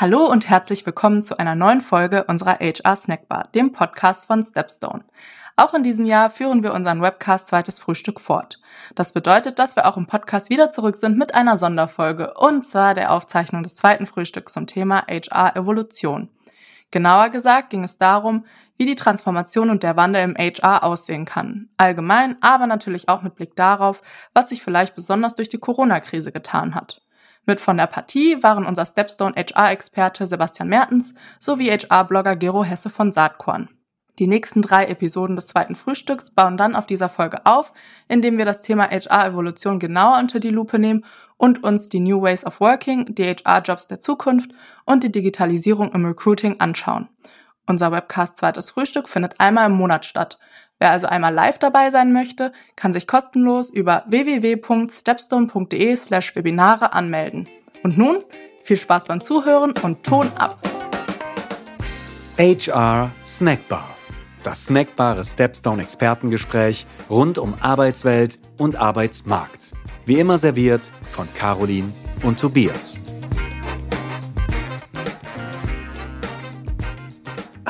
Hallo und herzlich willkommen zu einer neuen Folge unserer HR Snackbar, dem Podcast von Stepstone. Auch in diesem Jahr führen wir unseren Webcast Zweites Frühstück fort. Das bedeutet, dass wir auch im Podcast wieder zurück sind mit einer Sonderfolge und zwar der Aufzeichnung des zweiten Frühstücks zum Thema HR Evolution. Genauer gesagt ging es darum, wie die Transformation und der Wandel im HR aussehen kann. Allgemein, aber natürlich auch mit Blick darauf, was sich vielleicht besonders durch die Corona-Krise getan hat. Mit von der Partie waren unser Stepstone HR-Experte Sebastian Mertens sowie HR-Blogger Gero Hesse von Saatkorn. Die nächsten drei Episoden des zweiten Frühstücks bauen dann auf dieser Folge auf, indem wir das Thema HR-Evolution genauer unter die Lupe nehmen und uns die New Ways of Working, die HR-Jobs der Zukunft und die Digitalisierung im Recruiting anschauen. Unser Webcast Zweites Frühstück findet einmal im Monat statt. Wer also einmal live dabei sein möchte, kann sich kostenlos über www.stepstone.de slash Webinare anmelden. Und nun viel Spaß beim Zuhören und Ton ab! HR Snackbar. Das snackbare Stepstone Expertengespräch rund um Arbeitswelt und Arbeitsmarkt. Wie immer serviert von Caroline und Tobias.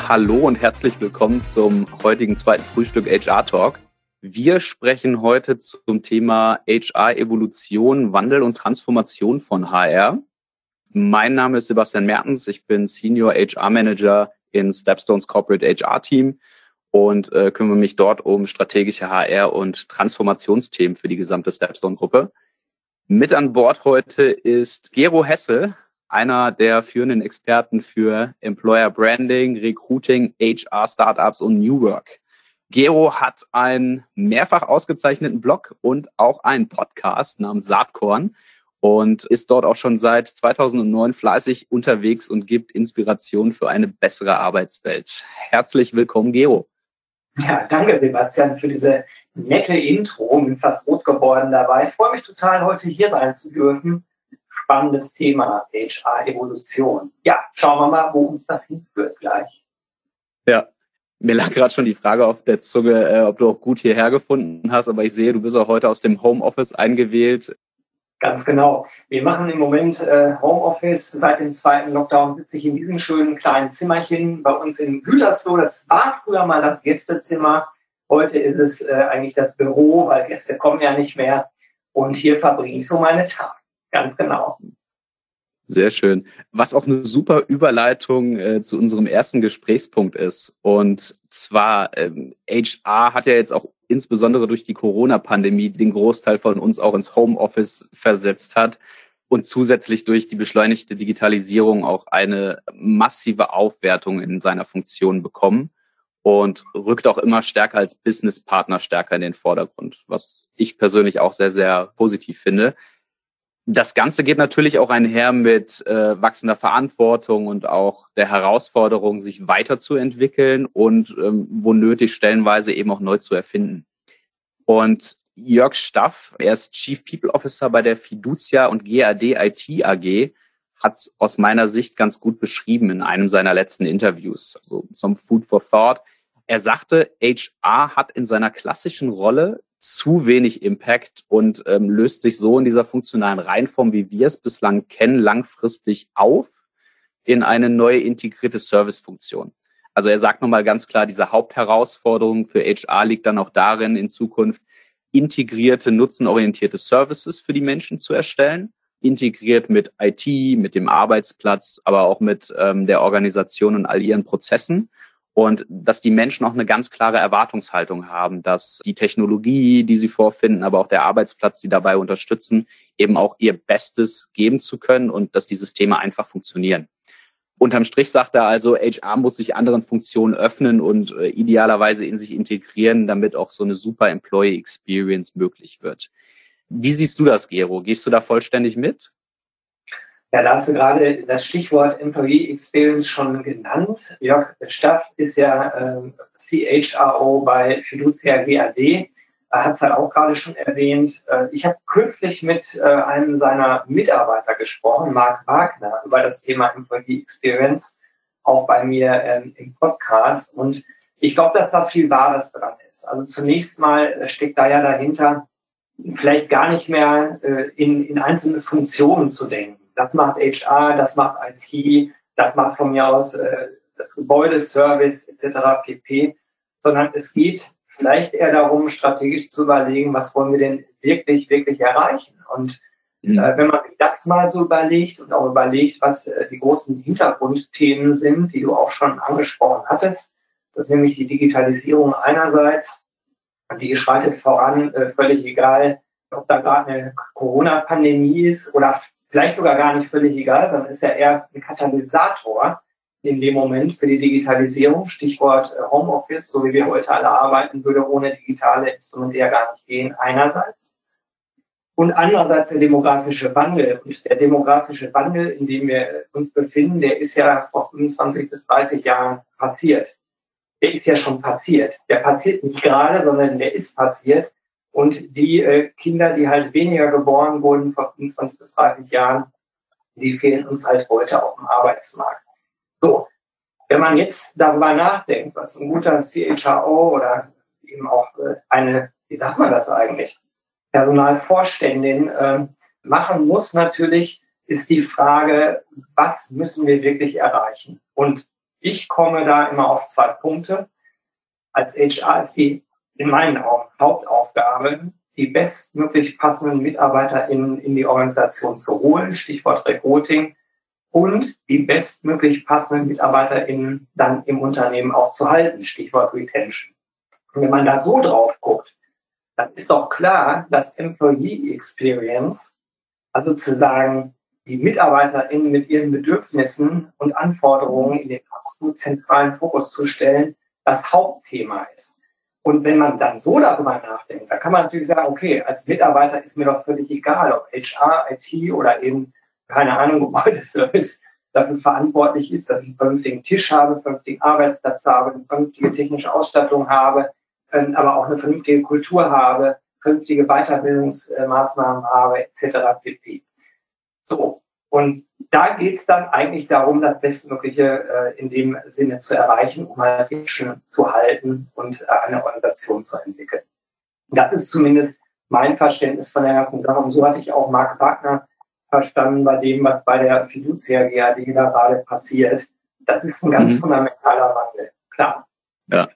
Hallo und herzlich willkommen zum heutigen zweiten Frühstück HR Talk. Wir sprechen heute zum Thema HR Evolution, Wandel und Transformation von HR. Mein Name ist Sebastian Mertens. Ich bin Senior HR Manager in Stepstones Corporate HR Team und äh, kümmere mich dort um strategische HR und Transformationsthemen für die gesamte Stepstone Gruppe. Mit an Bord heute ist Gero Hesse, einer der führenden Experten für Employer Branding, Recruiting, HR Startups und New Work. Gero hat einen mehrfach ausgezeichneten Blog und auch einen Podcast namens Saatkorn und ist dort auch schon seit 2009 fleißig unterwegs und gibt Inspiration für eine bessere Arbeitswelt. Herzlich willkommen, Gero. Ja, danke Sebastian für diese nette Intro. Bin fast rot geworden dabei. Ich freue mich total, heute hier sein zu dürfen spannendes Thema, HR-Evolution. Ja, schauen wir mal, wo uns das hinführt gleich. Ja, mir lag gerade schon die Frage auf der Zunge, äh, ob du auch gut hierher gefunden hast, aber ich sehe, du bist auch heute aus dem Homeoffice eingewählt. Ganz genau. Wir machen im Moment äh, Homeoffice. Seit dem zweiten Lockdown sitze ich in diesem schönen kleinen Zimmerchen bei uns in Gütersloh. Das war früher mal das Gästezimmer. Heute ist es äh, eigentlich das Büro, weil Gäste kommen ja nicht mehr. Und hier verbringe ich so meine Tage. Ganz genau. Sehr schön. Was auch eine super Überleitung äh, zu unserem ersten Gesprächspunkt ist. Und zwar, ähm, HR hat ja jetzt auch insbesondere durch die Corona-Pandemie den Großteil von uns auch ins Homeoffice versetzt hat und zusätzlich durch die beschleunigte Digitalisierung auch eine massive Aufwertung in seiner Funktion bekommen und rückt auch immer stärker als Businesspartner stärker in den Vordergrund, was ich persönlich auch sehr, sehr positiv finde. Das Ganze geht natürlich auch einher mit äh, wachsender Verantwortung und auch der Herausforderung, sich weiterzuentwickeln und ähm, wo nötig stellenweise eben auch neu zu erfinden. Und Jörg Staff, er ist Chief People Officer bei der Fiducia und GAD IT AG, hat es aus meiner Sicht ganz gut beschrieben in einem seiner letzten Interviews, also zum Food for Thought. Er sagte, HR hat in seiner klassischen Rolle zu wenig Impact und ähm, löst sich so in dieser funktionalen Reihenform, wie wir es bislang kennen, langfristig auf in eine neue integrierte Servicefunktion. Also er sagt nochmal ganz klar, diese Hauptherausforderung für HR liegt dann auch darin, in Zukunft integrierte, nutzenorientierte Services für die Menschen zu erstellen, integriert mit IT, mit dem Arbeitsplatz, aber auch mit ähm, der Organisation und all ihren Prozessen und dass die Menschen auch eine ganz klare Erwartungshaltung haben, dass die Technologie, die sie vorfinden, aber auch der Arbeitsplatz, die dabei unterstützen, eben auch ihr Bestes geben zu können und dass die Systeme einfach funktionieren. Unterm Strich sagt er also, HR muss sich anderen Funktionen öffnen und äh, idealerweise in sich integrieren, damit auch so eine super Employee Experience möglich wird. Wie siehst du das, Gero? Gehst du da vollständig mit? Ja, da hast du gerade das Stichwort Employee Experience schon genannt. Jörg Staff ist ja äh, CHRO bei Fiducia GAD, hat es ja auch gerade schon erwähnt. Äh, ich habe kürzlich mit äh, einem seiner Mitarbeiter gesprochen, Marc Wagner, über das Thema Employee Experience, auch bei mir ähm, im Podcast. Und ich glaube, dass da viel Wahres dran ist. Also zunächst mal steckt da ja dahinter, vielleicht gar nicht mehr äh, in, in einzelne Funktionen zu denken das macht HR, das macht IT, das macht von mir aus äh, das Gebäude, Service etc. pp, sondern es geht vielleicht eher darum, strategisch zu überlegen, was wollen wir denn wirklich, wirklich erreichen. Und mhm. äh, wenn man sich das mal so überlegt und auch überlegt, was äh, die großen Hintergrundthemen sind, die du auch schon angesprochen hattest, das ist nämlich die Digitalisierung einerseits, die schreitet voran, äh, völlig egal, ob da gerade eine Corona-Pandemie ist oder vielleicht sogar gar nicht völlig egal, sondern ist ja eher ein Katalysator in dem Moment für die Digitalisierung. Stichwort äh, Homeoffice, so wie wir heute alle arbeiten, würde ohne digitale Instrumente ja gar nicht gehen, einerseits. Und andererseits der demografische Wandel. Und der demografische Wandel, in dem wir uns befinden, der ist ja vor 25 bis 30 Jahren passiert. Der ist ja schon passiert. Der passiert nicht gerade, sondern der ist passiert. Und die äh, Kinder, die halt weniger geboren wurden vor 25 bis 30 Jahren, die fehlen uns halt heute auf dem Arbeitsmarkt. So, wenn man jetzt darüber nachdenkt, was ein guter CHRO oder eben auch äh, eine, wie sagt man das eigentlich, Personalvorständin äh, machen muss, natürlich ist die Frage, was müssen wir wirklich erreichen? Und ich komme da immer auf zwei Punkte. Als HR ist die in meinen Augen Hauptaufgabe, die bestmöglich passenden Mitarbeiter in, in die Organisation zu holen, Stichwort Recruiting, und die bestmöglich passenden MitarbeiterInnen dann im Unternehmen auch zu halten, Stichwort Retention. Und wenn man da so drauf guckt, dann ist doch klar, dass Employee Experience, also zu sagen, die MitarbeiterInnen mit ihren Bedürfnissen und Anforderungen in den absolut zentralen Fokus zu stellen, das Hauptthema ist. Und wenn man dann so darüber nachdenkt, da kann man natürlich sagen, okay, als Mitarbeiter ist mir doch völlig egal, ob HR, IT oder eben, keine Ahnung, Gebäudeservice dafür verantwortlich ist, dass ich einen vernünftigen Tisch habe, einen vernünftigen Arbeitsplatz habe, eine vernünftige technische Ausstattung habe, ähm, aber auch eine vernünftige Kultur habe, vernünftige Weiterbildungsmaßnahmen habe, etc. pp. So, und da geht es dann eigentlich darum, das Bestmögliche äh, in dem Sinne zu erreichen, um halt Menschen zu halten und äh, eine Organisation zu entwickeln. Das ist zumindest mein Verständnis von der ganzen Sache. Und so hatte ich auch Mark Wagner verstanden bei dem, was bei der Fiducia GAD da gerade passiert. Das ist ein ganz mhm. fundamentaler Wandel, klar. Ja,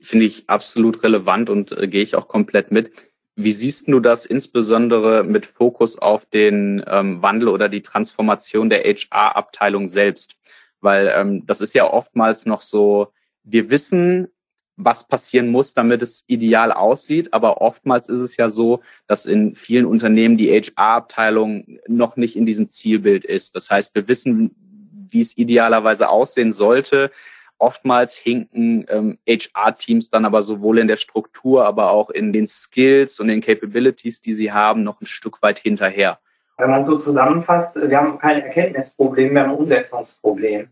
finde ich absolut relevant und äh, gehe ich auch komplett mit. Wie siehst du das insbesondere mit Fokus auf den ähm, Wandel oder die Transformation der HR-Abteilung selbst? Weil ähm, das ist ja oftmals noch so, wir wissen, was passieren muss, damit es ideal aussieht. Aber oftmals ist es ja so, dass in vielen Unternehmen die HR-Abteilung noch nicht in diesem Zielbild ist. Das heißt, wir wissen, wie es idealerweise aussehen sollte, Oftmals hinken ähm, HR-Teams dann aber sowohl in der Struktur, aber auch in den Skills und den Capabilities, die sie haben, noch ein Stück weit hinterher. Wenn man so zusammenfasst, wir haben kein Erkenntnisproblem, wir haben ein Umsetzungsproblem.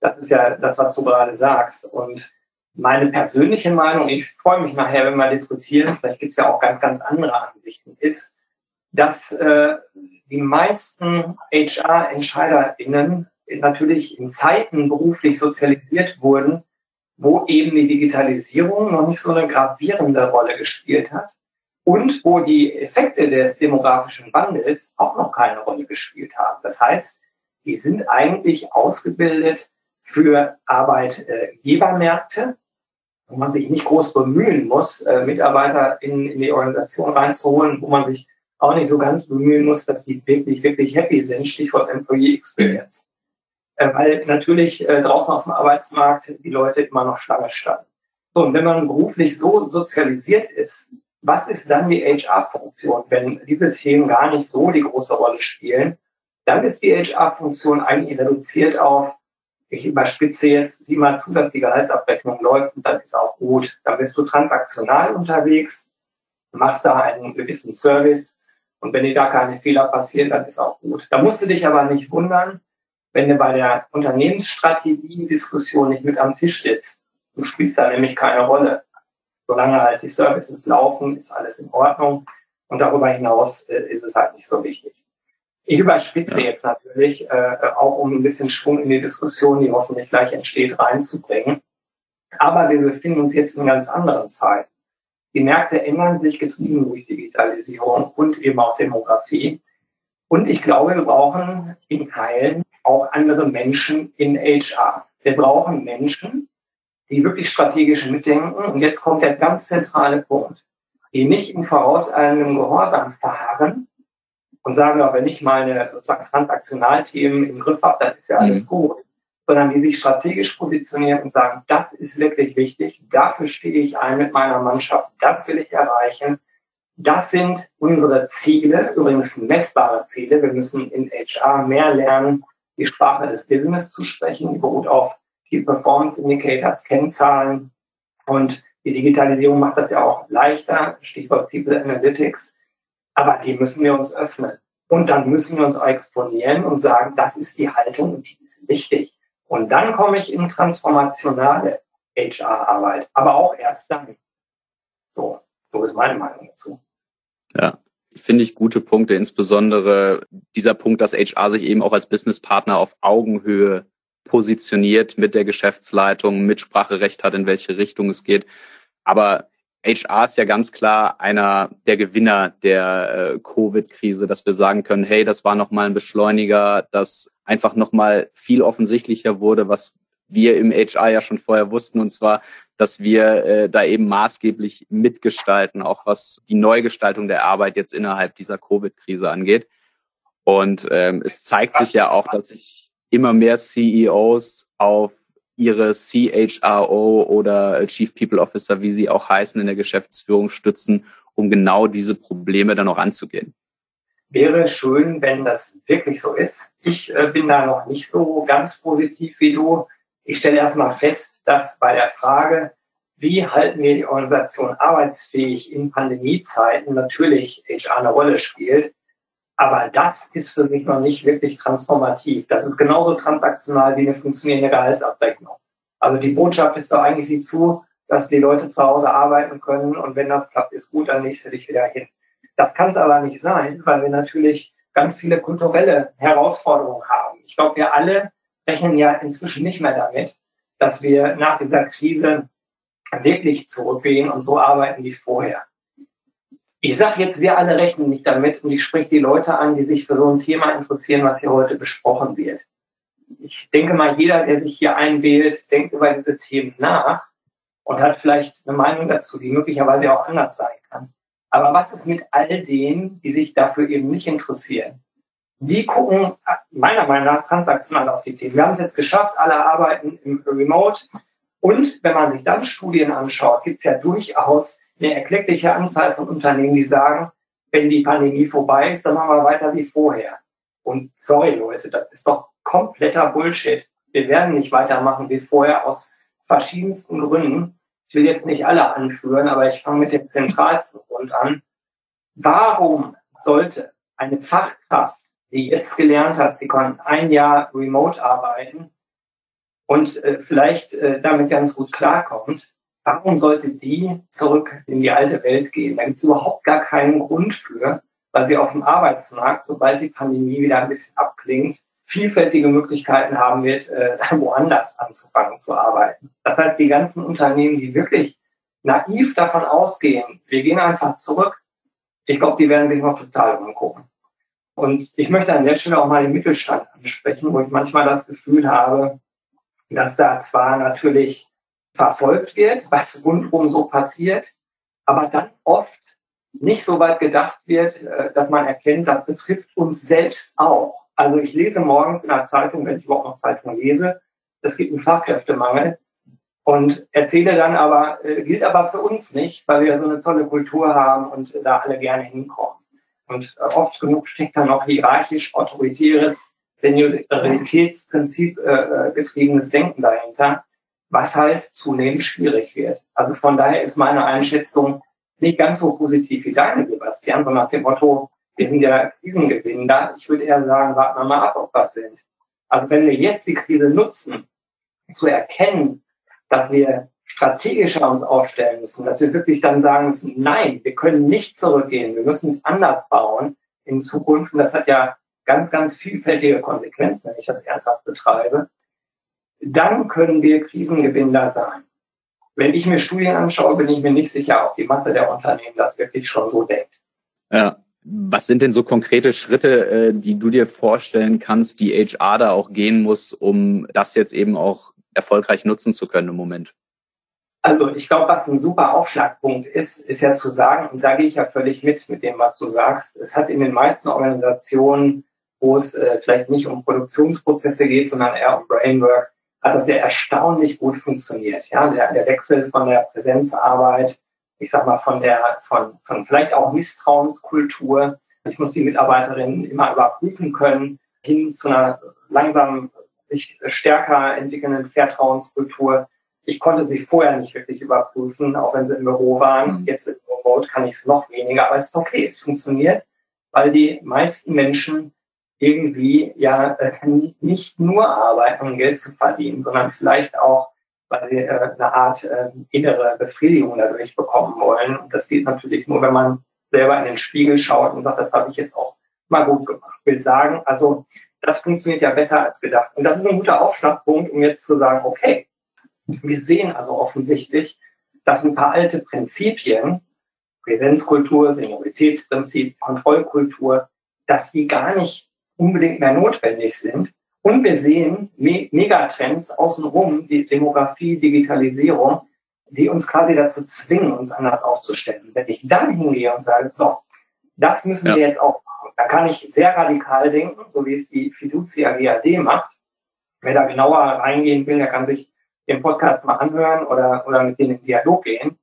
Das ist ja das, was du gerade sagst. Und meine persönliche Meinung, ich freue mich nachher, wenn wir diskutieren, vielleicht gibt es ja auch ganz, ganz andere Ansichten, ist, dass äh, die meisten HR-EntscheiderInnen natürlich in Zeiten beruflich sozialisiert wurden, wo eben die Digitalisierung noch nicht so eine gravierende Rolle gespielt hat und wo die Effekte des demografischen Wandels auch noch keine Rolle gespielt haben. Das heißt, die sind eigentlich ausgebildet für Arbeitgebermärkte, wo man sich nicht groß bemühen muss, äh, Mitarbeiter in, in die Organisation reinzuholen, wo man sich auch nicht so ganz bemühen muss, dass die wirklich, wirklich happy sind. Stichwort Employee Experience äh, weil natürlich äh, draußen auf dem Arbeitsmarkt die Leute immer noch Schlange standen. So, und wenn man beruflich so sozialisiert ist, was ist dann die HR-Funktion, wenn diese Themen gar nicht so die große Rolle spielen? Dann ist die HR-Funktion eigentlich reduziert auf, ich überspitze jetzt, sieh mal zu, dass die Gehaltsabrechnung läuft und dann ist auch gut. Dann bist du transaktional unterwegs, machst da einen gewissen Service und wenn dir da keine Fehler passieren, dann ist auch gut. Da musst du dich aber nicht wundern, wenn du bei der Unternehmensstrategie-Diskussion nicht mit am Tisch sitzt. Du spielst da nämlich keine Rolle. Solange halt die Services laufen, ist alles in Ordnung. Und darüber hinaus äh, ist es halt nicht so wichtig. Ich überspitze ja. jetzt natürlich, äh, auch um ein bisschen Schwung in die Diskussion, die hoffentlich gleich entsteht, reinzubringen. Aber wir befinden uns jetzt in ganz anderen Zeiten. Die Märkte ändern sich getrieben durch Digitalisierung und eben auch Demografie. Und ich glaube, wir brauchen in Teilen auch andere Menschen in HR. Wir brauchen Menschen, die wirklich strategisch mitdenken. Und jetzt kommt der ganz zentrale Punkt, die nicht im vorauseilenden Gehorsam verharren und sagen, aber wenn ich meine sozusagen Transaktionalthemen im Griff habe, dann ist ja alles mhm. gut, sondern die sich strategisch positionieren und sagen, das ist wirklich wichtig, dafür stehe ich ein mit meiner Mannschaft, das will ich erreichen. Das sind unsere Ziele, übrigens messbare Ziele. Wir müssen in HR mehr lernen, die Sprache des Business zu sprechen, die beruht auf Key Performance Indicators, Kennzahlen und die Digitalisierung macht das ja auch leichter, Stichwort People Analytics. Aber die müssen wir uns öffnen. Und dann müssen wir uns auch exponieren und sagen, das ist die Haltung und die ist wichtig. Und dann komme ich in transformationale HR-Arbeit, aber auch erst dann. So, so ist meine Meinung dazu. Ja, finde ich gute Punkte, insbesondere dieser Punkt, dass HR sich eben auch als Businesspartner auf Augenhöhe positioniert mit der Geschäftsleitung, Mitspracherecht hat, in welche Richtung es geht. Aber HR ist ja ganz klar einer der Gewinner der äh, Covid-Krise, dass wir sagen können, hey, das war nochmal ein Beschleuniger, das einfach nochmal viel offensichtlicher wurde, was wir im HR ja schon vorher wussten, und zwar, dass wir äh, da eben maßgeblich mitgestalten, auch was die Neugestaltung der Arbeit jetzt innerhalb dieser Covid-Krise angeht. Und ähm, es zeigt sich ja auch, dass sich immer mehr CEOs auf ihre CHRO oder Chief People Officer, wie sie auch heißen, in der Geschäftsführung stützen, um genau diese Probleme dann auch anzugehen wäre schön, wenn das wirklich so ist. Ich äh, bin da noch nicht so ganz positiv wie du. Ich stelle erstmal fest, dass bei der Frage, wie halten wir die Organisation arbeitsfähig in Pandemiezeiten, natürlich HR eine Rolle spielt. Aber das ist für mich noch nicht wirklich transformativ. Das ist genauso transaktional wie eine funktionierende Gehaltsabrechnung. Also die Botschaft ist doch eigentlich, sieh zu, dass die Leute zu Hause arbeiten können und wenn das klappt, ist gut, dann legst du dich wieder hin. Das kann es aber nicht sein, weil wir natürlich ganz viele kulturelle Herausforderungen haben. Ich glaube, wir alle rechnen ja inzwischen nicht mehr damit, dass wir nach dieser Krise wirklich zurückgehen und so arbeiten wie vorher. Ich sage jetzt, wir alle rechnen nicht damit und ich spreche die Leute an, die sich für so ein Thema interessieren, was hier heute besprochen wird. Ich denke mal, jeder, der sich hier einwählt, denkt über diese Themen nach und hat vielleicht eine Meinung dazu, die möglicherweise auch anders sein kann. Aber was ist mit all denen, die sich dafür eben nicht interessieren? Die gucken meiner Meinung nach transaktional auf die Themen. Wir haben es jetzt geschafft, alle arbeiten im Remote. Und wenn man sich dann Studien anschaut, gibt es ja durchaus eine erkleckliche Anzahl von Unternehmen, die sagen, wenn die Pandemie vorbei ist, dann machen wir weiter wie vorher. Und sorry Leute, das ist doch kompletter Bullshit. Wir werden nicht weitermachen wie vorher aus verschiedensten Gründen ich will jetzt nicht alle anführen, aber ich fange mit dem zentralsten Grund an. Warum sollte eine Fachkraft, die jetzt gelernt hat, sie kann ein Jahr remote arbeiten und äh, vielleicht äh, damit ganz gut klarkommt, warum sollte die zurück in die alte Welt gehen? Da gibt es überhaupt gar keinen Grund für, weil sie auf dem Arbeitsmarkt, sobald die Pandemie wieder ein bisschen abklingt, vielfältige Möglichkeiten haben wird, äh, woanders anzufangen zu arbeiten. Das heißt, die ganzen Unternehmen, die wirklich naiv davon ausgehen, wir gehen einfach zurück, ich glaube, die werden sich noch total umgucken. Und ich möchte an der Stelle auch mal den Mittelstand ansprechen, wo ich manchmal das Gefühl habe, dass da zwar natürlich verfolgt wird, was rundherum so passiert, aber dann oft nicht so weit gedacht wird, äh, dass man erkennt, das betrifft uns selbst auch. Also ich lese morgens in der Zeitung, wenn ich überhaupt noch Zeitung lese, es gibt einen Fachkräftemangel und erzähle dann aber, äh, gilt aber für uns nicht, weil wir so eine tolle Kultur haben und da alle gerne hinkommen. Und äh, oft genug steckt dann auch hierarchisch autoritäres Senioritätsprinzip äh, äh, getriebenes Denken dahinter, was halt zunehmend schwierig wird. Also von daher ist meine Einschätzung nicht ganz so positiv wie deine, Sebastian, sondern nach dem Motto, wir sind ja Krisengewinner. Ich würde eher sagen, warten wir mal ab, ob was sind. Also wenn wir jetzt die Krise nutzen, zu erkennen, dass wir strategischer uns aufstellen müssen, dass wir wirklich dann sagen müssen, nein, wir können nicht zurückgehen, wir müssen es anders bauen in Zukunft. Und das hat ja ganz, ganz vielfältige Konsequenzen, wenn ich das ernsthaft betreibe. Dann können wir Krisengewinner sein. Wenn ich mir Studien anschaue, bin ich mir nicht sicher, ob die Masse der Unternehmen das wirklich schon so denkt. Ja, Was sind denn so konkrete Schritte, äh, die du dir vorstellen kannst, die HR da auch gehen muss, um das jetzt eben auch erfolgreich nutzen zu können im Moment? Also ich glaube, was ein super Aufschlagpunkt ist, ist ja zu sagen, und da gehe ich ja völlig mit mit dem, was du sagst, es hat in den meisten Organisationen, wo es äh, vielleicht nicht um Produktionsprozesse geht, sondern eher um Brainwork, hat das ja erstaunlich gut funktioniert. Ja, der, der Wechsel von der Präsenzarbeit, ich sag mal von der, von, von vielleicht auch Misstrauenskultur. Ich muss die Mitarbeiterinnen immer überprüfen können, hin zu einer langsam sich stärker entwickelnden Vertrauenskultur ich konnte sie vorher nicht wirklich überprüfen, auch wenn sie im Büro waren. Mhm. Jetzt im Remote kann ich es noch weniger, aber es ist okay, es funktioniert, weil die meisten Menschen irgendwie ja äh, nicht nur arbeiten, um Geld zu verdienen, sondern vielleicht auch, weil sie äh, eine Art äh, innere Befriedigung dadurch bekommen wollen. Und das geht natürlich nur, wenn man selber in den Spiegel schaut und sagt, das habe ich jetzt auch mal gut gemacht. Ich will sagen, also das funktioniert ja besser als gedacht. Und das ist ein guter Aufschlagpunkt, um jetzt zu sagen, okay, wir sehen also offensichtlich, dass ein paar alte Prinzipien, Präsenzkultur, Senioritätsprinzip, Kontrollkultur, dass die gar nicht unbedingt mehr notwendig sind. Und wir sehen Me Megatrends außenrum, die Demografie, Digitalisierung, die uns quasi dazu zwingen, uns anders aufzustellen. Wenn ich dann hingehe und sage, so, das müssen ja. wir jetzt auch machen, da kann ich sehr radikal denken, so wie es die Fiducia GAD macht. Wer da genauer reingehen will, der kann sich den Podcast mal anhören oder, oder mit denen in Dialog gehen.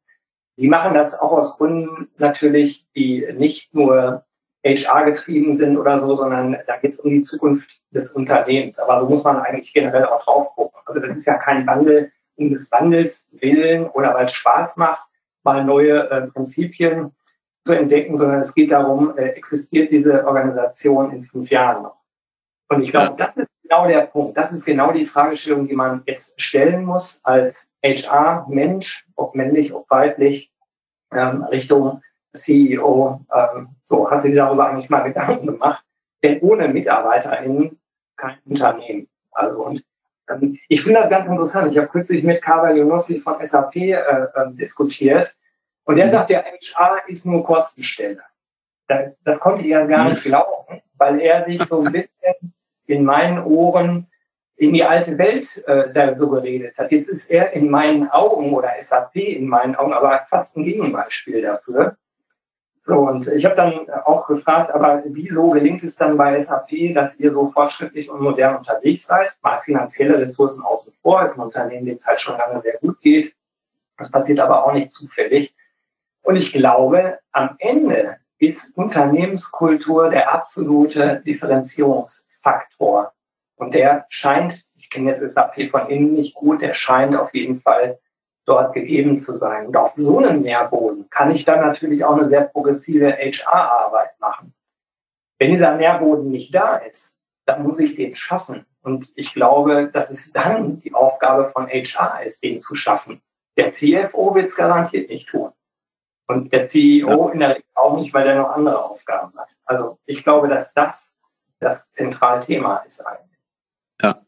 Die machen das auch aus Gründen natürlich, die nicht nur HR getrieben sind oder so, sondern da geht es um die Zukunft des Unternehmens. Aber so muss man eigentlich generell auch drauf gucken. Also das ist ja kein Wandel um des Wandels willen oder weil es Spaß macht, mal neue äh, Prinzipien zu entdecken, sondern es geht darum, äh, existiert diese Organisation in fünf Jahren noch. Und ich glaube, das ist genau der Punkt. Das ist genau die Fragestellung, die man jetzt stellen muss als HR-Mensch, ob männlich, ob weiblich, ähm, Richtung CEO. Ähm, so, hast du dir darüber eigentlich mal Gedanken gemacht? Denn ohne MitarbeiterInnen kein Unternehmen. Also und ähm, ich finde das ganz interessant. Ich habe kürzlich mit Carver Junossi von SAP äh, äh, diskutiert und der mhm. sagt, der HR ist nur Kostenstelle. Das, das konnte ich ja gar nicht glauben, weil er sich so ein bisschen in meinen Ohren in die alte Welt äh, da so geredet hat. Jetzt ist er in meinen Augen oder SAP in meinen Augen aber fast ein Gegenbeispiel dafür. So, und ich habe dann auch gefragt, aber wieso gelingt es dann bei SAP, dass ihr so fortschrittlich und modern unterwegs seid? Mal finanzielle Ressourcen außen vor, ist ein Unternehmen, dem es halt schon lange sehr gut geht. Das passiert aber auch nicht zufällig. Und ich glaube, am Ende ist Unternehmenskultur der absolute Differenzierungs Faktor. Und der scheint, ich kenne jetzt SAP von innen nicht gut, der scheint auf jeden Fall dort gegeben zu sein. Und auf so einem Nährboden kann ich dann natürlich auch eine sehr progressive HR-Arbeit machen. Wenn dieser Nährboden nicht da ist, dann muss ich den schaffen. Und ich glaube, dass es dann die Aufgabe von HR ist, den zu schaffen. Der CFO wird es garantiert nicht tun. Und der CEO ja. in der Regel auch nicht, weil er noch andere Aufgaben hat. Also ich glaube, dass das das zentrale Thema ist eigentlich. Ja.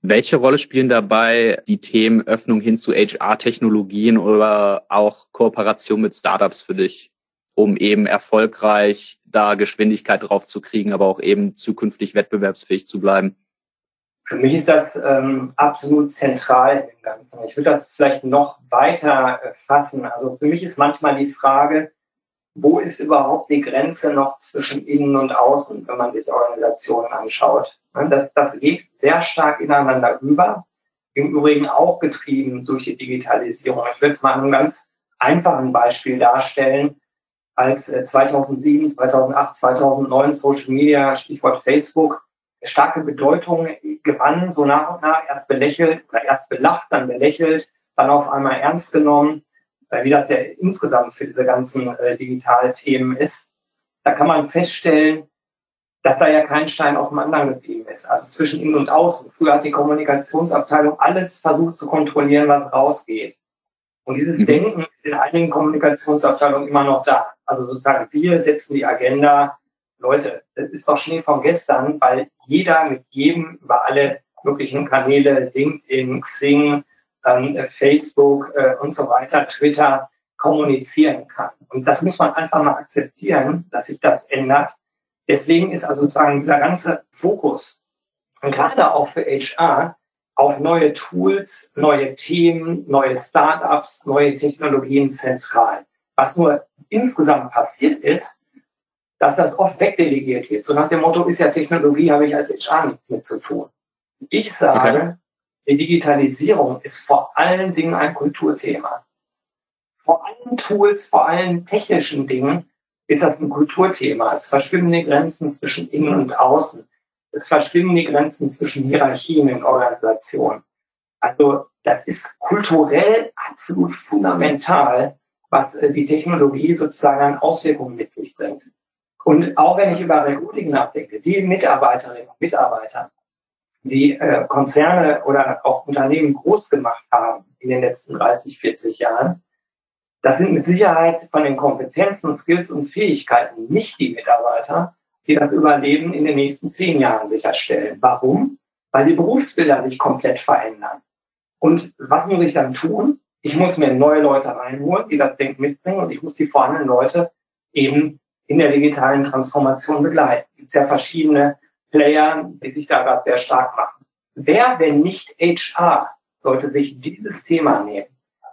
Welche Rolle spielen dabei die Themen Öffnung hin zu HR-Technologien oder auch Kooperation mit Startups für dich, um eben erfolgreich da Geschwindigkeit drauf zu kriegen, aber auch eben zukünftig wettbewerbsfähig zu bleiben? Für mich ist das ähm, absolut zentral im Ganzen. Ich würde das vielleicht noch weiter äh, fassen. Also für mich ist manchmal die Frage, wo ist überhaupt die Grenze noch zwischen innen und außen, wenn man sich Organisationen anschaut. Das, das geht sehr stark ineinander über. Im Übrigen auch getrieben durch die Digitalisierung. Ich will es mal an einem ganz einfachen Beispiel darstellen. Als 2007, 2008, 2009 Social Media, Stichwort Facebook, starke Bedeutung gewann, so nach und nach erst belächelt oder erst belacht, dann belächelt, dann auf einmal ernst genommen wie das ja insgesamt für diese ganzen äh, Digitalthemen ist, da kann man feststellen, dass da ja kein Stein auf dem anderen geblieben ist. Also zwischen innen und außen. Früher hat die Kommunikationsabteilung alles versucht zu kontrollieren, was rausgeht. Und dieses mhm. Denken ist in einigen Kommunikationsabteilungen immer noch da. Also sozusagen, wir setzen die Agenda. Leute, das ist doch Schnee von gestern, weil jeder mit jedem über alle möglichen Kanäle, LinkedIn, Xing, Facebook äh, und so weiter, Twitter, kommunizieren kann. Und das muss man einfach mal akzeptieren, dass sich das ändert. Deswegen ist also sozusagen dieser ganze Fokus, gerade auch für HR, auf neue Tools, neue Themen, neue Startups, neue Technologien zentral. Was nur insgesamt passiert ist, dass das oft wegdelegiert wird. So nach dem Motto ist ja Technologie, habe ich als HR nichts mit zu tun. Ich sage. Die Digitalisierung ist vor allen Dingen ein Kulturthema. Vor allen Tools, vor allen technischen Dingen ist das ein Kulturthema. Es verschwimmen die Grenzen zwischen innen und außen. Es verschwimmen die Grenzen zwischen Hierarchien in Organisationen. Also das ist kulturell absolut fundamental, was äh, die Technologie sozusagen an Auswirkungen mit sich bringt. Und auch wenn ich über Recruiting nachdenke, die Mitarbeiterinnen und Mitarbeiter, die äh, Konzerne oder auch Unternehmen groß gemacht haben in den letzten 30, 40 Jahren, das sind mit Sicherheit von den Kompetenzen, Skills und Fähigkeiten nicht die Mitarbeiter, die das Überleben in den nächsten zehn Jahren sicherstellen. Warum? Weil die Berufsbilder sich komplett verändern. Und was muss ich dann tun? Ich muss mir neue Leute reinholen, die das Denken mitbringen und ich muss die vorhandenen Leute eben in der digitalen Transformation begleiten. Es gibt ja verschiedene Player, die sich da gerade sehr stark machen. Wer, wenn nicht HR, sollte sich dieses Thema nehmen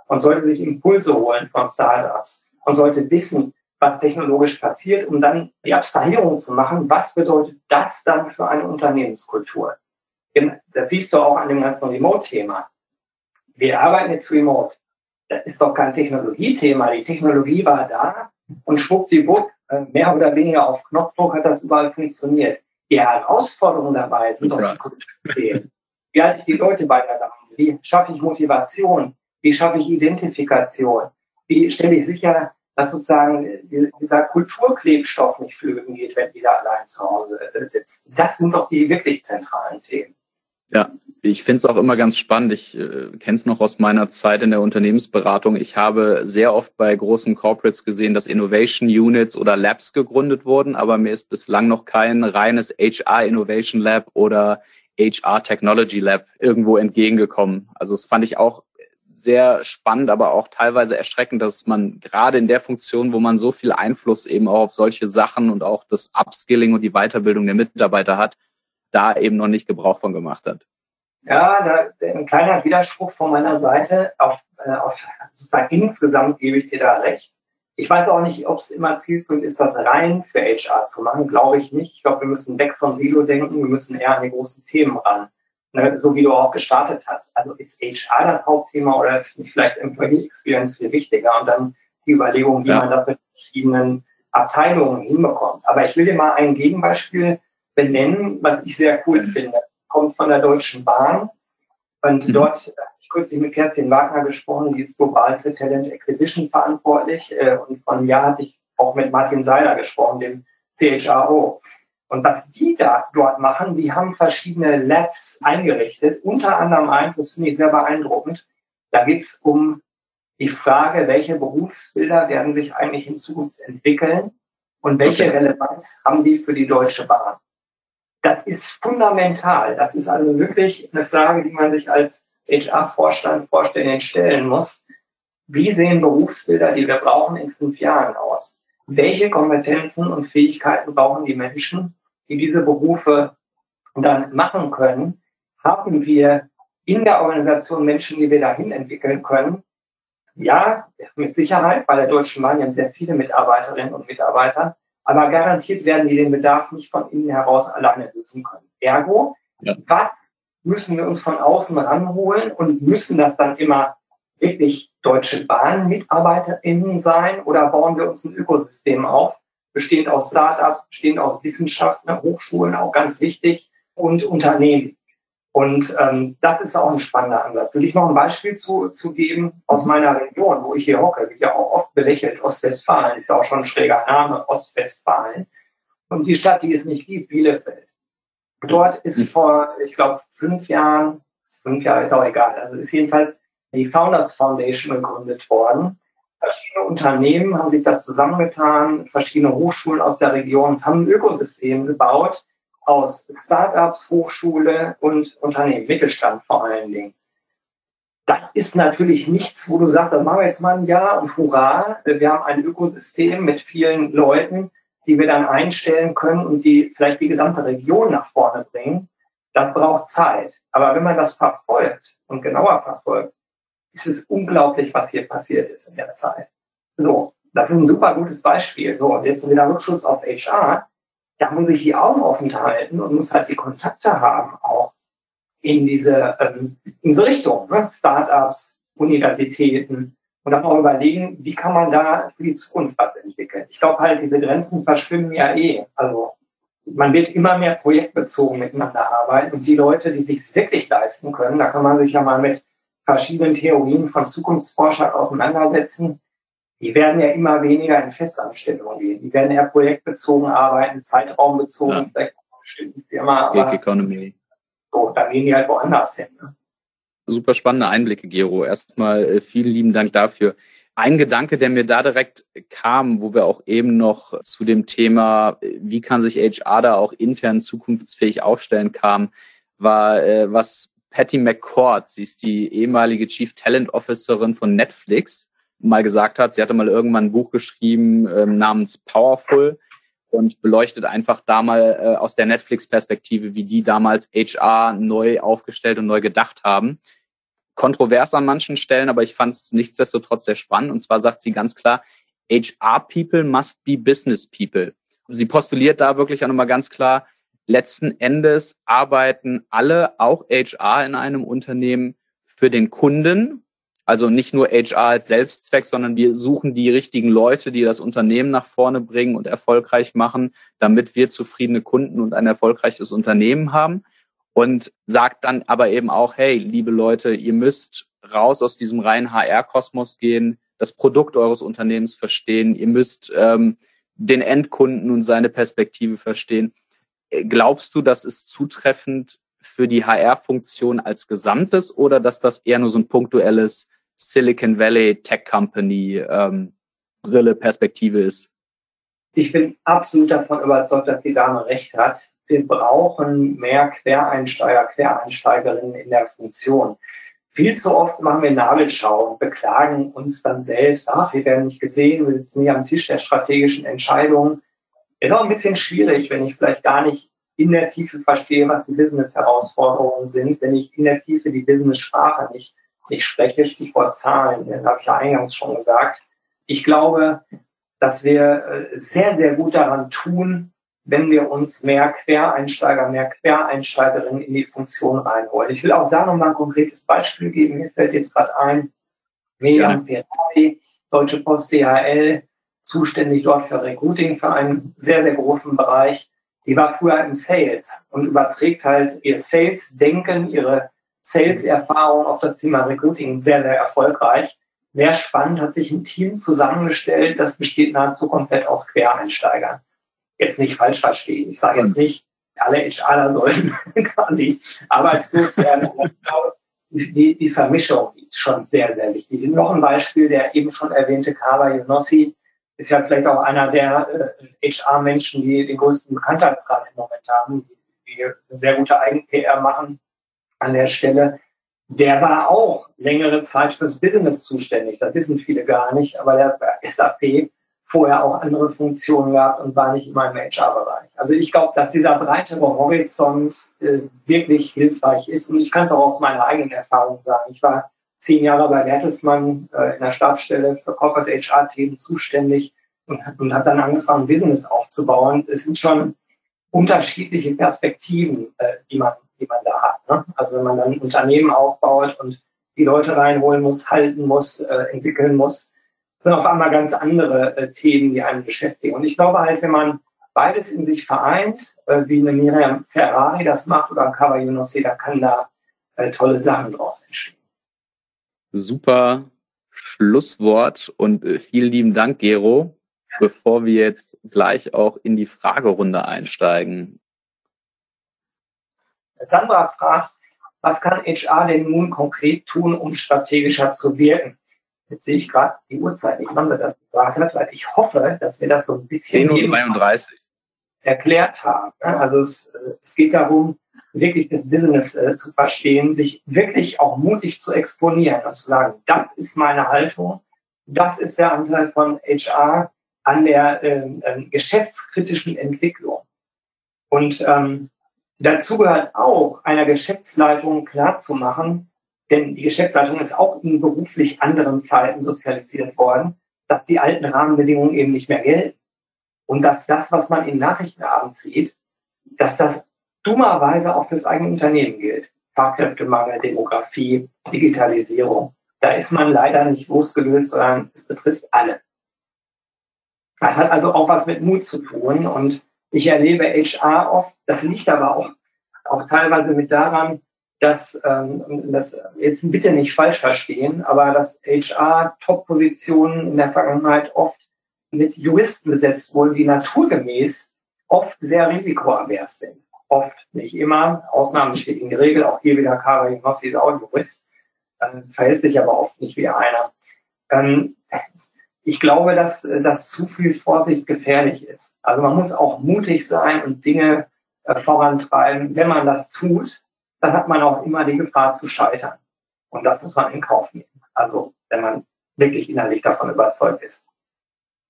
und sollte sich Impulse holen von Startups und sollte wissen, was technologisch passiert, um dann die Abstrahierung zu machen, was bedeutet das dann für eine Unternehmenskultur? Das siehst du auch an dem ganzen Remote-Thema. Wir arbeiten jetzt remote. Das ist doch kein Technologiethema. Die Technologie war da und schwuppdiwupp, äh, mehr oder weniger auf Knopfdruck hat das überall funktioniert. Die Herausforderungen dabei sind doch die Kulturthemen. Wie halte ich die Leute bei der Dame? Wie schaffe ich Motivation? Wie schaffe ich Identifikation? Wie stelle ich sicher, dass sozusagen dieser Kulturklebstoff nicht flöten geht, wenn da allein zu Hause äh, sitzen? Das sind doch die wirklich zentralen Themen. Ja, ich finde es auch immer ganz spannend. Ich äh, kenne es noch aus meiner Zeit in der Unternehmensberatung. Ich habe sehr oft bei großen Corporates gesehen, dass Innovation Units oder Labs gegründet wurden, aber mir ist bislang noch kein reines HR Innovation Lab oder HR Technology Lab irgendwo entgegengekommen. Also das fand ich auch sehr spannend, aber auch teilweise erschreckend, dass man gerade in der Funktion, wo man so viel Einfluss eben auch auf solche Sachen und auch das Upskilling und die Weiterbildung der Mitarbeiter hat, da eben noch nicht Gebrauch von gemacht hat. Ja, da, ein kleiner Widerspruch von meiner Seite. Auf, äh, auf sozusagen insgesamt gebe ich dir da recht. Ich weiß auch nicht, ob es immer zielführend ist, das rein für HR zu machen. Glaube ich nicht. Ich glaube, wir müssen weg von Silo denken. Wir müssen eher an die großen Themen ran ne, so wie du auch gestartet hast. Also ist HR das Hauptthema oder ist vielleicht Employee Experience viel wichtiger? Und dann die Überlegung, wie ja. man das mit verschiedenen Abteilungen hinbekommt. Aber ich will dir mal ein Gegenbeispiel benennen, was ich sehr cool mhm. finde. Kommt von der Deutschen Bahn. Und mhm. dort habe ich kürzlich mit Kerstin Wagner gesprochen, die ist global für Talent Acquisition verantwortlich. Äh, und von einem Jahr hatte ich auch mit Martin Seiler gesprochen, dem CHRO. Und was die da dort machen, die haben verschiedene Labs eingerichtet. Unter anderem eins, das finde ich sehr beeindruckend. Da geht es um die Frage, welche Berufsbilder werden sich eigentlich in Zukunft entwickeln und welche okay. Relevanz haben die für die Deutsche Bahn. Das ist fundamental. Das ist also wirklich eine Frage, die man sich als HR-Vorstand, Vorstände stellen muss. Wie sehen Berufsbilder, die wir brauchen, in fünf Jahren aus? welche Kompetenzen und Fähigkeiten brauchen die Menschen, die diese Berufe dann machen können? Haben wir in der Organisation Menschen, die wir dahin entwickeln können? Ja, mit Sicherheit, bei der Deutschen Bahn haben sehr viele Mitarbeiterinnen und Mitarbeiter, aber garantiert werden die den Bedarf nicht von innen heraus alleine lösen können. Ergo, ja. was müssen wir uns von außen ranholen und müssen das dann immer wirklich Deutsche Bahn-MitarbeiterInnen sein oder bauen wir uns ein Ökosystem auf, bestehend aus Startups, bestehend aus Wissenschaften, Hochschulen, auch ganz wichtig, und Unternehmen. Und ähm, das ist auch ein spannender Ansatz. Will ich noch ein Beispiel zu, zu geben aus meiner Region, wo ich hier hocke, wird ja auch oft belächelt, Ostwestfalen, ist ja auch schon ein schräger Name, Ostwestfalen. Und die Stadt, die es nicht gibt, Bielefeld. Dort ist hm. vor, ich glaube, fünf Jahren, fünf Jahre ist auch egal, also ist jedenfalls die Founders Foundation gegründet worden. Verschiedene Unternehmen haben sich da zusammengetan, verschiedene Hochschulen aus der Region haben ein Ökosystem gebaut aus Startups, Hochschule und Unternehmen, Mittelstand vor allen Dingen. das ist natürlich nichts, wo du sagst, dann machen wir jetzt mal ein Jahr und hurra, wir haben ein Ökosystem mit vielen Leuten, die wir dann einstellen können und die vielleicht die gesamte Region nach vorne bringen. Das braucht Zeit. Aber wenn man das verfolgt und genauer verfolgt, ist es unglaublich, was hier passiert ist in der Zeit. So, das ist ein super gutes Beispiel. So, und jetzt wieder Rückschluss auf HR. Da muss ich die Augen offen halten und muss halt die Kontakte haben, auch in diese, ähm, in diese Richtung. Ne? Startups, Universitäten. Und dann auch überlegen, wie kann man da für die Zukunft was entwickeln. Ich glaube halt, diese Grenzen verschwimmen ja eh. Also man wird immer mehr projektbezogen miteinander arbeiten. Und die Leute, die sich wirklich leisten können, da kann man sich ja mal mit verschiedenen Theorien von Zukunftsforschern auseinandersetzen. Die werden ja immer weniger in Festanstellungen gehen. Die werden eher projektbezogen arbeiten, zeitraumbezogen, ja. vielleicht eine bestimmte Firma. Gig Economy. So, dann gehen die halt woanders hin. Ne? Super spannende Einblicke, Gero. Erstmal äh, vielen lieben Dank dafür. Ein Gedanke, der mir da direkt kam, wo wir auch eben noch zu dem Thema, äh, wie kann sich HR da auch intern zukunftsfähig aufstellen, kam, war, äh, was Patty McCord, sie ist die ehemalige Chief Talent Officerin von Netflix, mal gesagt hat. Sie hatte mal irgendwann ein Buch geschrieben ähm, namens Powerful und beleuchtet einfach da mal äh, aus der Netflix-Perspektive, wie die damals HR neu aufgestellt und neu gedacht haben. Kontrovers an manchen Stellen, aber ich fand es nichtsdestotrotz sehr spannend. Und zwar sagt sie ganz klar, HR-People must be Business People. Sie postuliert da wirklich auch nochmal ganz klar, letzten Endes arbeiten alle, auch HR in einem Unternehmen, für den Kunden also nicht nur HR als Selbstzweck, sondern wir suchen die richtigen Leute, die das Unternehmen nach vorne bringen und erfolgreich machen, damit wir zufriedene Kunden und ein erfolgreiches Unternehmen haben. Und sagt dann aber eben auch, hey, liebe Leute, ihr müsst raus aus diesem reinen HR-Kosmos gehen, das Produkt eures Unternehmens verstehen, ihr müsst ähm, den Endkunden und seine Perspektive verstehen. Glaubst du, das ist zutreffend für die HR-Funktion als Gesamtes oder dass das eher nur so ein punktuelles Silicon Valley Tech Company ähm, Brille Perspektive ist. Ich bin absolut davon überzeugt, dass die Dame recht hat. Wir brauchen mehr Quereinsteiger, Quereinsteigerinnen in der Funktion. Viel zu oft machen wir Nabelschau und beklagen uns dann selbst, ach, wir werden nicht gesehen, wir sitzen hier am Tisch der strategischen Entscheidungen. Ist auch ein bisschen schwierig, wenn ich vielleicht gar nicht in der Tiefe verstehe, was die Business-Herausforderungen sind, wenn ich in der Tiefe die Business-Sprache nicht ich spreche, Stichwort Zahlen, das habe ich ja eingangs schon gesagt. Ich glaube, dass wir äh, sehr, sehr gut daran tun, wenn wir uns mehr Quereinsteiger, mehr Quereinsteigerinnen in die Funktion reinholen. Ich will auch da nochmal ein konkretes Beispiel geben. Mir fällt jetzt gerade ein, Miriam ja. Deutsche Post DHL, zuständig dort für Recruiting für einen sehr, sehr großen Bereich. Die war früher im Sales und überträgt halt ihr Sales-Denken, ihre Sales-Erfahrung auf das Thema Recruiting sehr, sehr erfolgreich. Sehr spannend, hat sich ein Team zusammengestellt, das besteht nahezu komplett aus Quereinsteigern. Jetzt nicht falsch verstehen. Ich sage jetzt nicht, alle HRler sollen quasi arbeitslos werden. die, die Vermischung ist schon sehr, sehr wichtig. Noch ein Beispiel, der eben schon erwähnte Kava Yunossi ist ja vielleicht auch einer der äh, HR-Menschen, die den größten Bekanntheitsgrad im Moment haben, die, die eine sehr gute Eigen-PR machen an der Stelle, der war auch längere Zeit fürs Business zuständig. Das wissen viele gar nicht, aber der SAP vorher auch andere Funktionen gehabt und war nicht immer im HR-Bereich. Also ich glaube, dass dieser breitere Horizont äh, wirklich hilfreich ist. Und ich kann es auch aus meiner eigenen Erfahrung sagen. Ich war zehn Jahre bei Bertelsmann äh, in der Stabsstelle für Corporate HR-Themen zuständig und, und habe dann angefangen, Business aufzubauen. Es sind schon unterschiedliche Perspektiven, äh, die man die man da hat. Ne? Also wenn man dann Unternehmen aufbaut und die Leute reinholen muss, halten muss, äh, entwickeln muss, sind auf einmal ganz andere äh, Themen, die einen beschäftigen. Und ich glaube halt, wenn man beides in sich vereint, äh, wie eine Miriam Ferrari das macht oder ein Yunossi, da kann da äh, tolle Sachen draus entstehen. Super Schlusswort und äh, vielen lieben Dank, Gero. Bevor wir jetzt gleich auch in die Fragerunde einsteigen, Sandra fragt, was kann HR denn nun konkret tun, um strategischer zu wirken? Jetzt sehe ich gerade die Uhrzeit nicht, wann sie das gefragt hat, weil ich hoffe, dass wir das so ein bisschen 10.33 erklärt haben. Also es, es geht darum, wirklich das Business äh, zu verstehen, sich wirklich auch mutig zu exponieren und zu sagen, das ist meine Haltung, das ist der Anteil von HR an der ähm, äh, geschäftskritischen Entwicklung. Und ähm, dazu gehört auch, einer Geschäftsleitung klarzumachen, denn die Geschäftsleitung ist auch in beruflich anderen Zeiten sozialisiert worden, dass die alten Rahmenbedingungen eben nicht mehr gelten. Und dass das, was man in Nachrichtenabend sieht, dass das dummerweise auch fürs eigene Unternehmen gilt. Fachkräftemangel, Demografie, Digitalisierung. Da ist man leider nicht losgelöst, sondern es betrifft alle. Das hat also auch was mit Mut zu tun. Und ich erlebe HR oft, das liegt aber auch, auch teilweise mit daran, dass, ähm, das jetzt bitte nicht falsch verstehen, aber dass HR Top-Positionen in der Vergangenheit oft mit Juristen besetzt wurden, die naturgemäß oft sehr risikoavers sind. Oft, nicht immer. Ausnahmen bestätigen die Regel. Auch hier wieder Karin Nossi ist auch Jurist, äh, verhält sich aber oft nicht wie einer. Ähm, ich glaube, dass, dass zu viel Vorsicht gefährlich ist. Also man muss auch mutig sein und Dinge äh, vorantreiben. Wenn man das tut, dann hat man auch immer die Gefahr zu scheitern. Und das muss man in Kauf nehmen. Also wenn man wirklich innerlich davon überzeugt ist.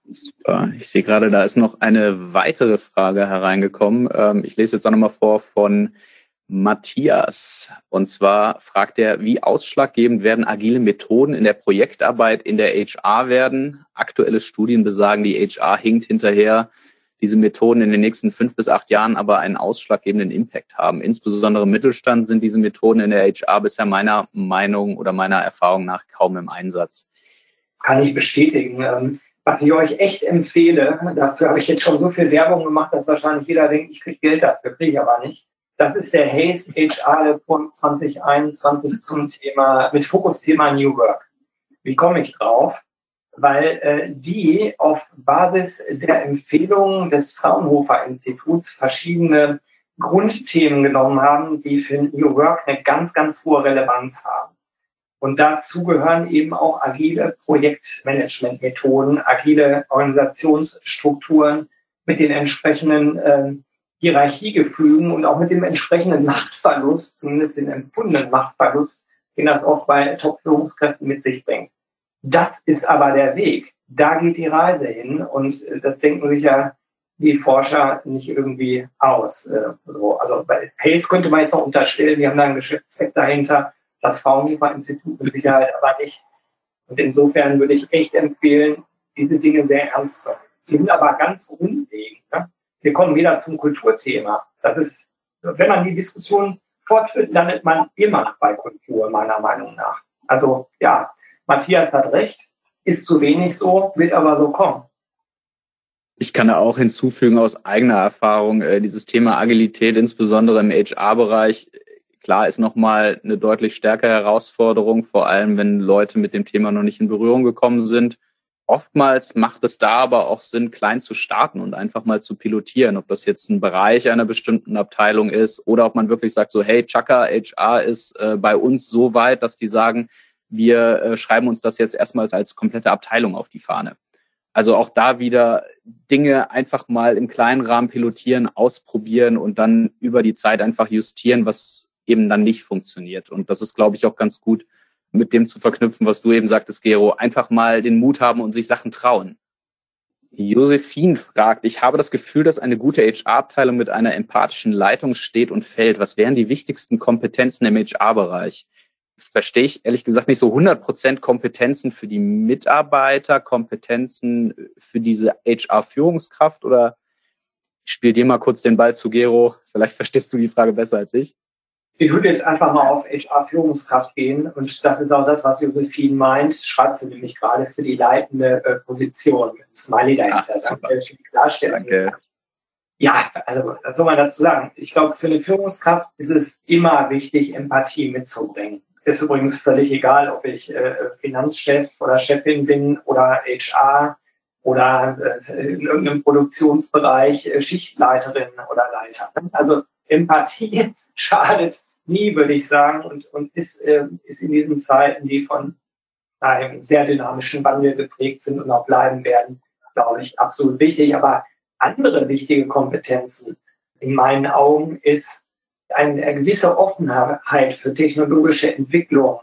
Super. Ich sehe gerade, da ist noch eine weitere Frage hereingekommen. Ähm, ich lese jetzt auch nochmal vor von Matthias. Und zwar fragt er, wie ausschlaggebend werden agile Methoden in der Projektarbeit in der HR werden? Aktuelle Studien besagen, die HR hinkt hinterher diese Methoden in den nächsten fünf bis acht Jahren aber einen ausschlaggebenden Impact haben. Insbesondere im Mittelstand sind diese Methoden in der HR bisher meiner Meinung oder meiner Erfahrung nach kaum im Einsatz. Kann ich bestätigen. Ähm, was ich euch echt empfehle, dafür habe ich jetzt schon so viel Werbung gemacht, dass wahrscheinlich jeder denkt, ich kriege Geld dafür, kriege ich aber nicht. Das ist der Haze HR Report 2021 zum Thema, mit Fokusthema New Work. Wie komme ich drauf? weil äh, die auf Basis der Empfehlungen des Fraunhofer Instituts verschiedene Grundthemen genommen haben, die für New Work eine ganz, ganz hohe Relevanz haben. Und dazu gehören eben auch agile Projektmanagementmethoden, agile Organisationsstrukturen mit den entsprechenden äh, Hierarchiegefügen und auch mit dem entsprechenden Machtverlust, zumindest den empfundenen Machtverlust, den das oft bei Top-Führungskräften mit sich bringt. Das ist aber der Weg. Da geht die Reise hin und äh, das denken sich ja die Forscher nicht irgendwie aus. Äh, also bei Pace könnte man jetzt noch unterstellen, die haben da einen Geschäftszweck dahinter, das Fraunhofer-Institut mit Sicherheit aber nicht. Und insofern würde ich echt empfehlen, diese Dinge sehr ernst zu nehmen. Die sind aber ganz grundlegend. Ne? Wir kommen wieder zum Kulturthema. Das ist, wenn man die Diskussion fortführt, landet man immer bei Kultur, meiner Meinung nach. Also ja, Matthias hat recht, ist zu wenig so, wird aber so kommen. Ich kann da auch hinzufügen aus eigener Erfahrung, äh, dieses Thema Agilität, insbesondere im HR-Bereich, klar ist nochmal eine deutlich stärkere Herausforderung, vor allem wenn Leute mit dem Thema noch nicht in Berührung gekommen sind. Oftmals macht es da aber auch Sinn, klein zu starten und einfach mal zu pilotieren, ob das jetzt ein Bereich einer bestimmten Abteilung ist oder ob man wirklich sagt so, hey, Chaka, HR ist äh, bei uns so weit, dass die sagen, wir äh, schreiben uns das jetzt erstmals als komplette Abteilung auf die Fahne. Also auch da wieder Dinge einfach mal im kleinen Rahmen pilotieren, ausprobieren und dann über die Zeit einfach justieren, was eben dann nicht funktioniert. Und das ist, glaube ich, auch ganz gut mit dem zu verknüpfen, was du eben sagtest, Gero. Einfach mal den Mut haben und sich Sachen trauen. Josephine fragt, ich habe das Gefühl, dass eine gute HR-Abteilung mit einer empathischen Leitung steht und fällt. Was wären die wichtigsten Kompetenzen im HR-Bereich? verstehe ich ehrlich gesagt nicht so 100 Prozent Kompetenzen für die Mitarbeiter, Kompetenzen für diese HR-Führungskraft oder ich spiele dir mal kurz den Ball zu Gero. Vielleicht verstehst du die Frage besser als ich. Ich würde jetzt einfach mal auf HR-Führungskraft gehen und das ist auch das, was Josephine meint. Schreibt sie nämlich gerade für die leitende äh, Position Smiley dahinter. Ah, Danke Klarstellung. Danke. Ja, also was soll man dazu sagen? Ich glaube, für eine Führungskraft ist es immer wichtig, Empathie mitzubringen. Ist übrigens völlig egal, ob ich äh, Finanzchef oder Chefin bin oder HR oder äh, in irgendeinem Produktionsbereich äh, Schichtleiterin oder Leiter. Also Empathie schadet nie, würde ich sagen, und, und ist, äh, ist in diesen Zeiten, die von einem sehr dynamischen Wandel geprägt sind und auch bleiben werden, glaube ich, absolut wichtig. Aber andere wichtige Kompetenzen in meinen Augen ist eine gewisse Offenheit für technologische Entwicklungen,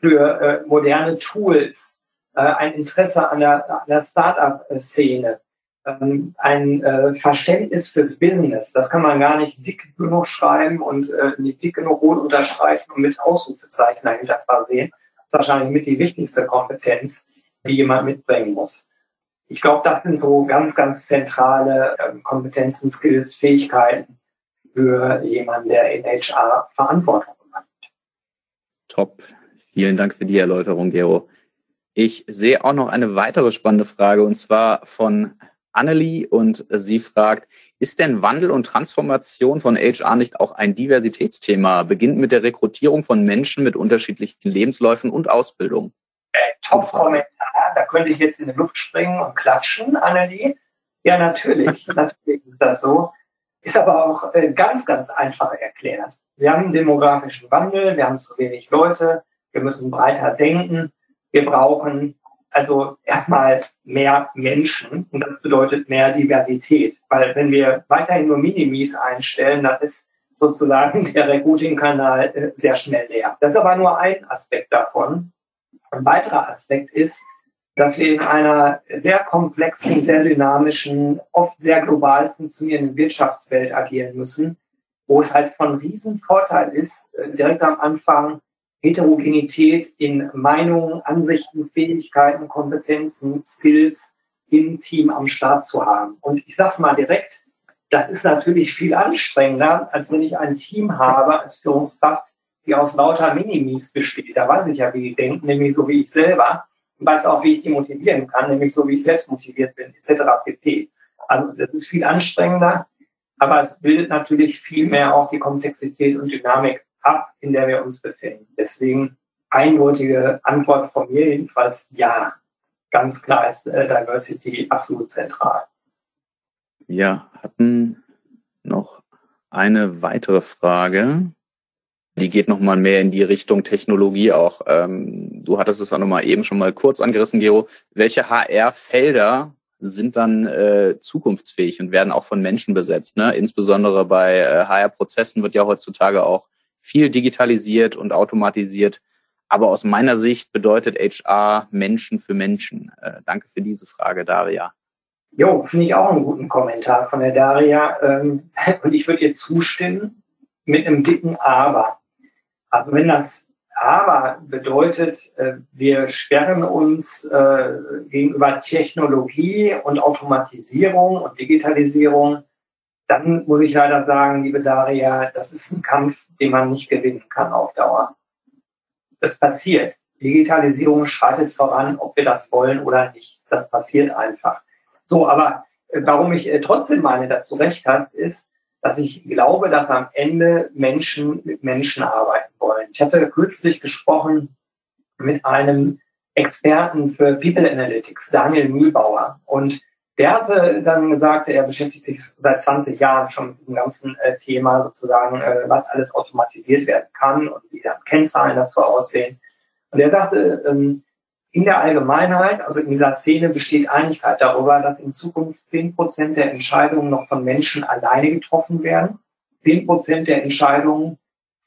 für äh, moderne Tools, äh, ein Interesse an der, an der Start-up-Szene, ähm, ein äh, Verständnis fürs Business. Das kann man gar nicht dick genug schreiben und äh, nicht dick genug rot unterstreichen und mit Ausrufezeichen dahinter versehen. Das ist wahrscheinlich mit die wichtigste Kompetenz, die jemand mitbringen muss. Ich glaube, das sind so ganz, ganz zentrale äh, Kompetenzen, Skills, Fähigkeiten für jemanden, der in HR Verantwortung hat. Top. Vielen Dank für die Erläuterung, Gero. Ich sehe auch noch eine weitere spannende Frage und zwar von Annelie und sie fragt, ist denn Wandel und Transformation von HR nicht auch ein Diversitätsthema? Beginnt mit der Rekrutierung von Menschen mit unterschiedlichen Lebensläufen und Ausbildung. Äh, Top-Kommentar, da könnte ich jetzt in die Luft springen und klatschen, Annelie. Ja, natürlich, natürlich ist das so. Ist aber auch äh, ganz, ganz einfach erklärt. Wir haben einen demografischen Wandel, wir haben zu wenig Leute, wir müssen breiter denken, wir brauchen also erstmal mehr Menschen und das bedeutet mehr Diversität. Weil wenn wir weiterhin nur Minimis einstellen, dann ist sozusagen der Recruiting-Kanal äh, sehr schnell leer. Das ist aber nur ein Aspekt davon. Ein weiterer Aspekt ist, dass wir in einer sehr komplexen, sehr dynamischen, oft sehr global funktionierenden Wirtschaftswelt agieren müssen, wo es halt von Riesenvorteil ist, äh, direkt am Anfang Heterogenität in Meinungen, Ansichten, Fähigkeiten, Kompetenzen, Skills im Team am Start zu haben. Und ich sage es mal direkt, das ist natürlich viel anstrengender, als wenn ich ein Team habe als Führungskraft, die aus lauter Minimis besteht. Da weiß ich ja, wie die denken, nämlich so wie ich selber. Und weiß auch, wie ich die motivieren kann, nämlich so wie ich selbst motiviert bin, etc. pp. Also das ist viel anstrengender, aber es bildet natürlich viel mehr auch die Komplexität und Dynamik ab, in der wir uns befinden. Deswegen eindeutige Antwort von mir jedenfalls ja. Ganz klar ist äh, Diversity absolut zentral. Wir hatten noch eine weitere Frage. Die geht noch mal mehr in die Richtung Technologie auch. Ähm, du hattest es auch noch mal eben schon mal kurz angerissen, Gero. Welche HR-Felder sind dann äh, zukunftsfähig und werden auch von Menschen besetzt? Ne? Insbesondere bei äh, HR-Prozessen wird ja heutzutage auch viel digitalisiert und automatisiert. Aber aus meiner Sicht bedeutet HR Menschen für Menschen. Äh, danke für diese Frage, Daria. Jo, finde ich auch einen guten Kommentar von der Daria. Ähm, und ich würde ihr zustimmen mit einem dicken Aber. Also wenn das Aber bedeutet, äh, wir sperren uns äh, gegenüber Technologie und Automatisierung und Digitalisierung dann muss ich leider sagen, liebe Daria, das ist ein Kampf, den man nicht gewinnen kann auf Dauer. Das passiert. Digitalisierung schreitet voran, ob wir das wollen oder nicht. Das passiert einfach. So, aber äh, warum ich äh, trotzdem meine, dass du recht hast, ist, dass ich glaube, dass am Ende Menschen mit Menschen arbeiten wollen. Ich hatte kürzlich gesprochen mit einem Experten für People Analytics, Daniel Mühlbauer. Und der hatte dann gesagt, er beschäftigt sich seit 20 Jahren schon mit dem ganzen äh, Thema sozusagen, äh, was alles automatisiert werden kann und wie dann Kennzahlen dazu aussehen. Und er sagte, ähm, in der Allgemeinheit, also in dieser Szene besteht Einigkeit darüber, dass in Zukunft 10 Prozent der Entscheidungen noch von Menschen alleine getroffen werden, 10 Prozent der Entscheidungen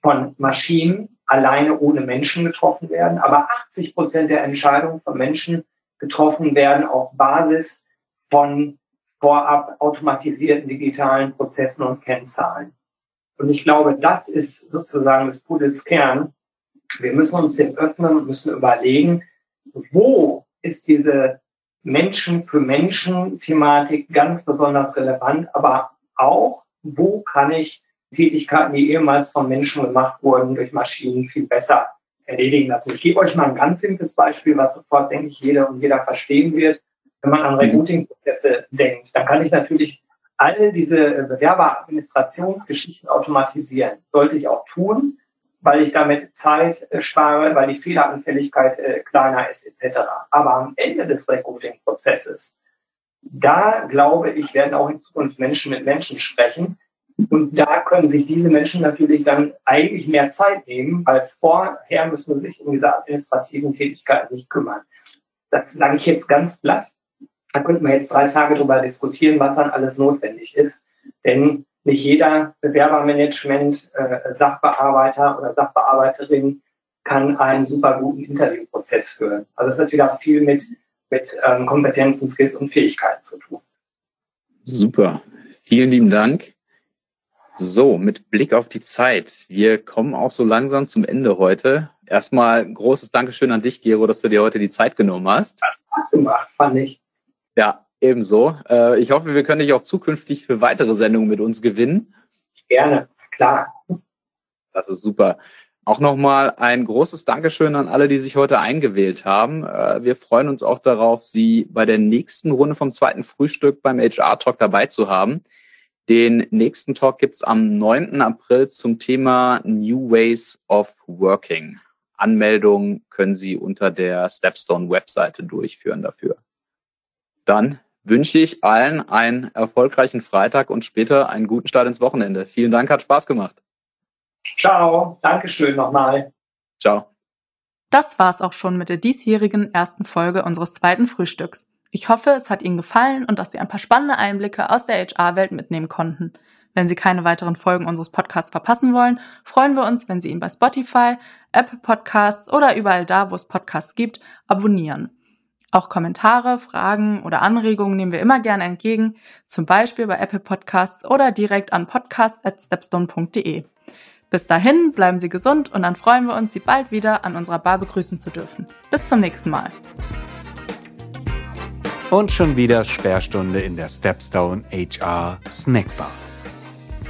von Maschinen alleine ohne Menschen getroffen werden, aber 80 Prozent der Entscheidungen von Menschen getroffen werden auf Basis von vorab automatisierten digitalen Prozessen und Kennzahlen. Und ich glaube, das ist sozusagen das Pudels Kern. Wir müssen uns dem öffnen und müssen überlegen, wo ist diese Menschen für Menschen Thematik ganz besonders relevant, aber auch, wo kann ich Tätigkeiten, die ehemals von Menschen gemacht wurden, durch Maschinen viel besser erledigen lassen. Ich gebe euch mal ein ganz simples Beispiel, was sofort, denke ich, jeder und jeder verstehen wird. Wenn man an mhm. Recruiting-Prozesse denkt, dann kann ich natürlich all diese Bewerberadministrationsgeschichten automatisieren. Sollte ich auch tun, weil ich damit Zeit äh, spare, weil die Fehleranfälligkeit äh, kleiner ist etc. Aber am Ende des Recruiting-Prozesses, da glaube ich, werden auch in Zukunft Menschen mit Menschen sprechen. Und da können sich diese Menschen natürlich dann eigentlich mehr Zeit nehmen, weil vorher müssen sie sich um diese administrativen Tätigkeiten nicht kümmern. Das sage ich jetzt ganz platt. Da könnten wir jetzt drei Tage drüber diskutieren, was dann alles notwendig ist. Denn nicht jeder Bewerbermanagement, äh, Sachbearbeiter oder Sachbearbeiterin kann einen super guten Interviewprozess führen. Also es hat wieder viel mit, mit ähm, Kompetenzen, Skills und Fähigkeiten zu tun. Super. Vielen lieben Dank. So, mit Blick auf die Zeit. Wir kommen auch so langsam zum Ende heute. Erstmal großes Dankeschön an dich, Gero, dass du dir heute die Zeit genommen hast. Hat Spaß gemacht, fand ich. Ja, ebenso. Äh, ich hoffe, wir können dich auch zukünftig für weitere Sendungen mit uns gewinnen. Gerne, klar. Das ist super. Auch nochmal ein großes Dankeschön an alle, die sich heute eingewählt haben. Äh, wir freuen uns auch darauf, Sie bei der nächsten Runde vom zweiten Frühstück beim HR Talk dabei zu haben. Den nächsten Talk gibt's am 9. April zum Thema New Ways of Working. Anmeldungen können Sie unter der Stepstone-Webseite durchführen dafür. Dann wünsche ich allen einen erfolgreichen Freitag und später einen guten Start ins Wochenende. Vielen Dank, hat Spaß gemacht. Ciao, Dankeschön nochmal. Ciao. Das war's auch schon mit der diesjährigen ersten Folge unseres zweiten Frühstücks. Ich hoffe, es hat Ihnen gefallen und dass Sie ein paar spannende Einblicke aus der HR-Welt mitnehmen konnten. Wenn Sie keine weiteren Folgen unseres Podcasts verpassen wollen, freuen wir uns, wenn Sie ihn bei Spotify, Apple Podcasts oder überall da, wo es Podcasts gibt, abonnieren. Auch Kommentare, Fragen oder Anregungen nehmen wir immer gerne entgegen, zum Beispiel bei Apple Podcasts oder direkt an podcast.stepstone.de. Bis dahin bleiben Sie gesund und dann freuen wir uns, Sie bald wieder an unserer Bar begrüßen zu dürfen. Bis zum nächsten Mal. Und schon wieder Sperrstunde in der Stepstone HR Snackbar.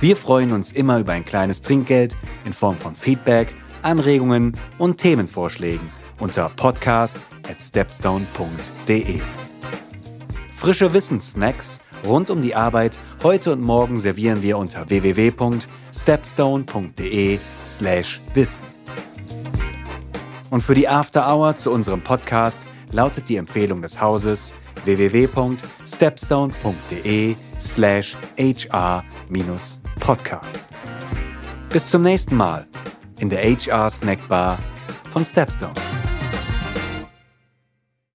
Wir freuen uns immer über ein kleines Trinkgeld in Form von Feedback, Anregungen und Themenvorschlägen unter podcast at stepstone.de. Frische Wissenssnacks rund um die Arbeit heute und morgen servieren wir unter www.stepstone.de slash wissen. Und für die After Hour zu unserem Podcast lautet die Empfehlung des Hauses www.stepstone.de slash hr-podcast. Bis zum nächsten Mal in der HR Snackbar von Stepstone.